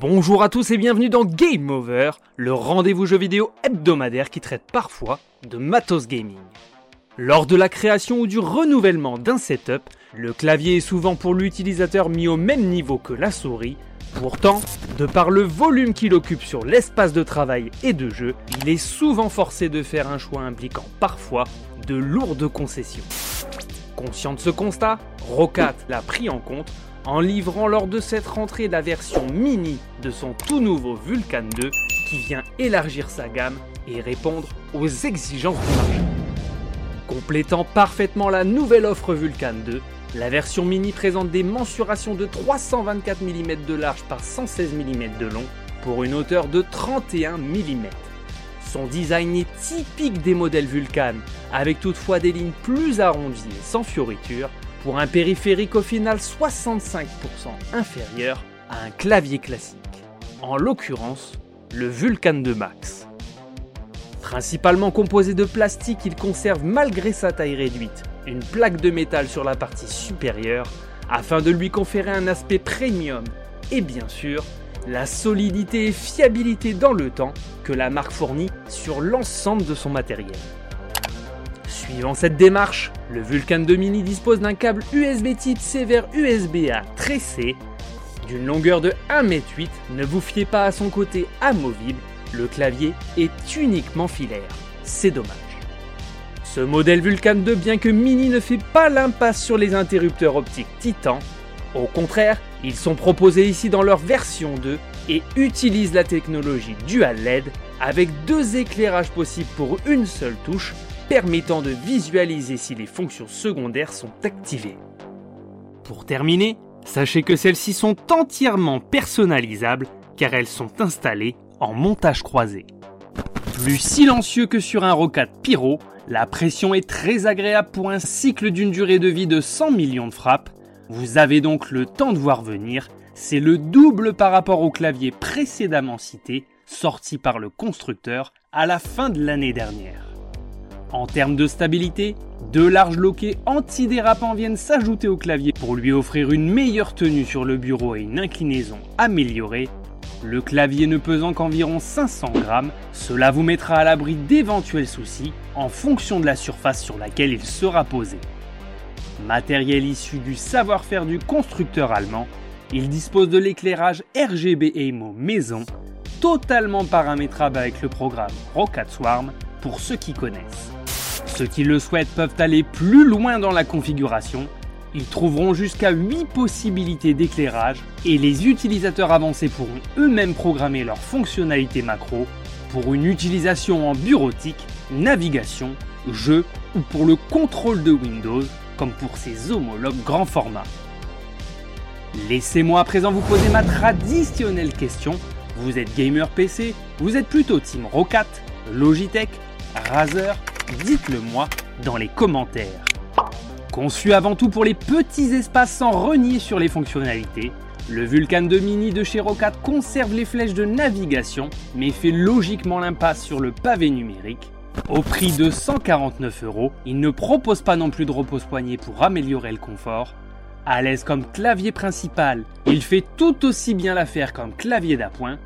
Bonjour à tous et bienvenue dans Game Over, le rendez-vous jeu vidéo hebdomadaire qui traite parfois de matos gaming. Lors de la création ou du renouvellement d'un setup, le clavier est souvent pour l'utilisateur mis au même niveau que la souris. Pourtant, de par le volume qu'il occupe sur l'espace de travail et de jeu, il est souvent forcé de faire un choix impliquant parfois de lourdes concessions. Conscient de ce constat, Rocat l'a pris en compte en livrant lors de cette rentrée la version mini de son tout nouveau Vulcan 2 qui vient élargir sa gamme et répondre aux exigences du marché. Complétant parfaitement la nouvelle offre Vulcan 2, la version mini présente des mensurations de 324 mm de large par 116 mm de long pour une hauteur de 31 mm. Son design est typique des modèles Vulcan, avec toutefois des lignes plus arrondies et sans fioritures, pour un périphérique au final 65% inférieur à un clavier classique, en l'occurrence le Vulcan 2 Max. Principalement composé de plastique, il conserve malgré sa taille réduite une plaque de métal sur la partie supérieure afin de lui conférer un aspect premium et bien sûr la solidité et fiabilité dans le temps que la marque fournit sur l'ensemble de son matériel. Suivant cette démarche, le Vulcan 2 Mini dispose d'un câble USB type C vers USB-A tressé d'une longueur de 1m8. Ne vous fiez pas à son côté amovible, le clavier est uniquement filaire. C'est dommage. Ce modèle Vulcan 2, bien que mini, ne fait pas l'impasse sur les interrupteurs optiques Titan. Au contraire, ils sont proposés ici dans leur version 2 et utilisent la technologie Dual LED avec deux éclairages possibles pour une seule touche permettant de visualiser si les fonctions secondaires sont activées. Pour terminer, sachez que celles-ci sont entièrement personnalisables car elles sont installées en montage croisé. Plus silencieux que sur un Rocat Pyro, la pression est très agréable pour un cycle d'une durée de vie de 100 millions de frappes. Vous avez donc le temps de voir venir, c'est le double par rapport au clavier précédemment cité, sorti par le constructeur à la fin de l'année dernière. En termes de stabilité, deux larges loquets antidérapants viennent s'ajouter au clavier pour lui offrir une meilleure tenue sur le bureau et une inclinaison améliorée. Le clavier ne pesant qu'environ 500 grammes, cela vous mettra à l'abri d'éventuels soucis en fonction de la surface sur laquelle il sera posé. Matériel issu du savoir-faire du constructeur allemand, il dispose de l'éclairage RGB EMO maison, totalement paramétrable avec le programme Rocket Swarm pour ceux qui connaissent. Ceux qui le souhaitent peuvent aller plus loin dans la configuration. Ils trouveront jusqu'à 8 possibilités d'éclairage et les utilisateurs avancés pourront eux-mêmes programmer leurs fonctionnalités macro pour une utilisation en bureautique, navigation, jeu ou pour le contrôle de Windows comme pour ses homologues grand format. Laissez-moi à présent vous poser ma traditionnelle question. Vous êtes gamer PC Vous êtes plutôt Team Rocat, Logitech, Razer dites-le moi dans les commentaires. Conçu avant tout pour les petits espaces sans renier sur les fonctionnalités, le Vulcan 2 Mini de chez Rocat conserve les flèches de navigation, mais fait logiquement l'impasse sur le pavé numérique. Au prix de 149 euros, il ne propose pas non plus de repose-poignet pour améliorer le confort. À l'aise comme clavier principal, il fait tout aussi bien l'affaire comme clavier d'appoint.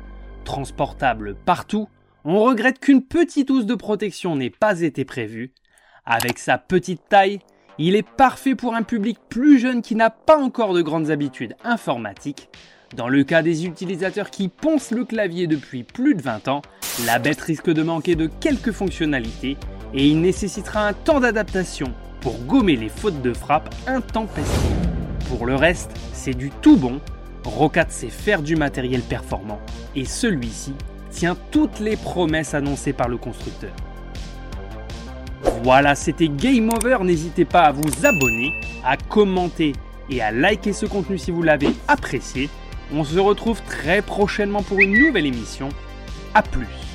Transportable partout, on regrette qu'une petite housse de protection n'ait pas été prévue. Avec sa petite taille, il est parfait pour un public plus jeune qui n'a pas encore de grandes habitudes informatiques. Dans le cas des utilisateurs qui poncent le clavier depuis plus de 20 ans, la bête risque de manquer de quelques fonctionnalités et il nécessitera un temps d'adaptation pour gommer les fautes de frappe intempestives. Pour le reste, c'est du tout bon. Rocat sait faire du matériel performant et celui-ci tient toutes les promesses annoncées par le constructeur. Voilà, c'était Game Over. N'hésitez pas à vous abonner, à commenter et à liker ce contenu si vous l'avez apprécié. On se retrouve très prochainement pour une nouvelle émission. A plus